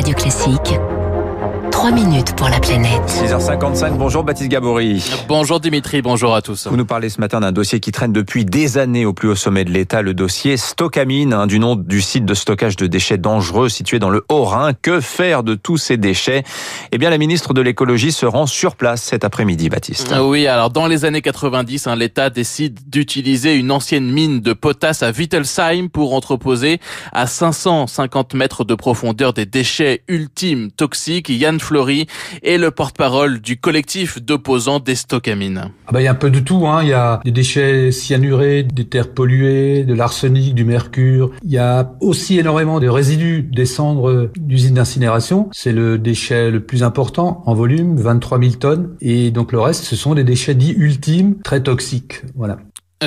Radio Classique. 3 minutes pour la planète. 6h55, bonjour Baptiste Gabory. Bonjour Dimitri, bonjour à tous. Vous nous parlez ce matin d'un dossier qui traîne depuis des années au plus haut sommet de l'État, le dossier Stockamine, hein, du nom du site de stockage de déchets dangereux situé dans le Haut-Rhin. Que faire de tous ces déchets? Eh bien, la ministre de l'écologie se rend sur place cet après-midi, Baptiste. Ah oui, alors dans les années 90, hein, l'État décide d'utiliser une ancienne mine de potasse à Wittelsheim pour entreposer à 550 mètres de profondeur des déchets ultimes toxiques. Yann Fleury est le porte-parole du collectif d'opposants des Stockamines. Ah bah, il y a un peu de tout. Hein. Il y a des déchets cyanurés, des terres polluées, de l'arsenic, du mercure. Il y a aussi énormément de résidus des cendres d'usines d'incinération. C'est le déchet le plus important en volume, 23 000 tonnes. Et donc le reste, ce sont des déchets dits ultimes, très toxiques. Voilà.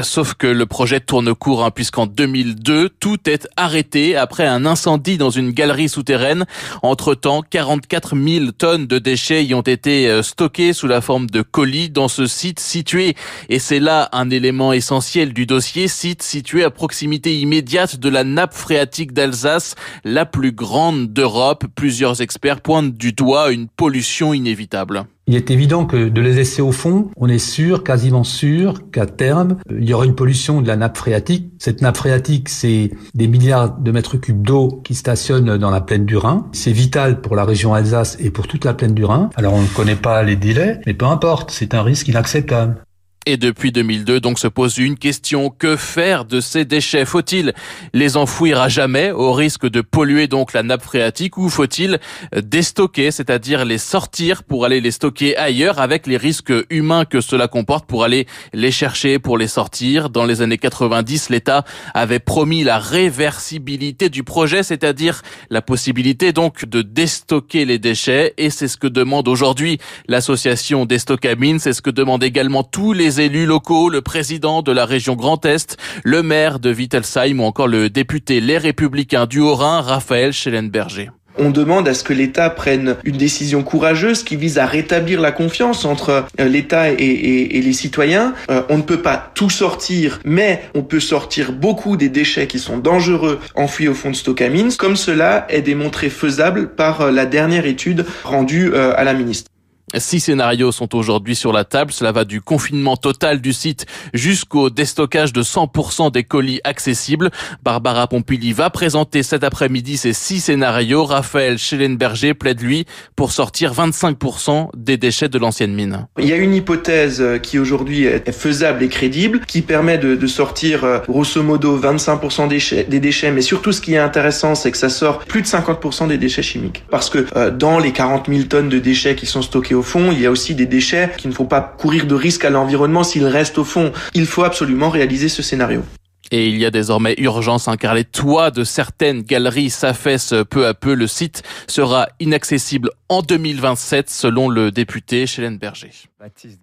Sauf que le projet tourne court, hein, puisqu'en 2002, tout est arrêté après un incendie dans une galerie souterraine. Entre-temps, 44 000 tonnes de déchets y ont été euh, stockés sous la forme de colis dans ce site situé. Et c'est là un élément essentiel du dossier, site situé à proximité immédiate de la nappe phréatique d'Alsace, la plus grande d'Europe. Plusieurs experts pointent du doigt une pollution inévitable. Il est évident que de les laisser au fond, on est sûr, quasiment sûr, qu'à terme, il y aura une pollution de la nappe phréatique. Cette nappe phréatique, c'est des milliards de mètres cubes d'eau qui stationnent dans la plaine du Rhin. C'est vital pour la région Alsace et pour toute la plaine du Rhin. Alors on ne connaît pas les délais, mais peu importe, c'est un risque inacceptable. Et depuis 2002, donc, se pose une question. Que faire de ces déchets? Faut-il les enfouir à jamais au risque de polluer donc la nappe phréatique ou faut-il déstocker, c'est-à-dire les sortir pour aller les stocker ailleurs avec les risques humains que cela comporte pour aller les chercher, pour les sortir? Dans les années 90, l'État avait promis la réversibilité du projet, c'est-à-dire la possibilité donc de déstocker les déchets et c'est ce que demande aujourd'hui l'association des Stockabines, c'est ce que demandent également tous les élus locaux, le président de la région Grand Est, le maire de Wittelsheim ou encore le député Les Républicains du Haut-Rhin, Raphaël Schellenberger. On demande à ce que l'État prenne une décision courageuse qui vise à rétablir la confiance entre l'État et, les citoyens. Euh, on ne peut pas tout sortir, mais on peut sortir beaucoup des déchets qui sont dangereux enfouis au fond de Stockamines, comme cela est démontré faisable par la dernière étude rendue euh, à la ministre. Six scénarios sont aujourd'hui sur la table. Cela va du confinement total du site jusqu'au déstockage de 100% des colis accessibles. Barbara Pompili va présenter cet après-midi ces six scénarios. Raphaël Schellenberger plaide, lui, pour sortir 25% des déchets de l'ancienne mine. Il y a une hypothèse qui aujourd'hui est faisable et crédible, qui permet de, sortir grosso modo 25% des déchets, des déchets, mais surtout ce qui est intéressant, c'est que ça sort plus de 50% des déchets chimiques. Parce que euh, dans les 40 000 tonnes de déchets qui sont stockés au fond, il y a aussi des déchets qui ne faut pas courir de risque à l'environnement s'ils restent au fond. Il faut absolument réaliser ce scénario. Et il y a désormais urgence, hein, car les toits de certaines galeries s'affaissent peu à peu. Le site sera inaccessible en 2027, selon le député Schellenberger. Baptiste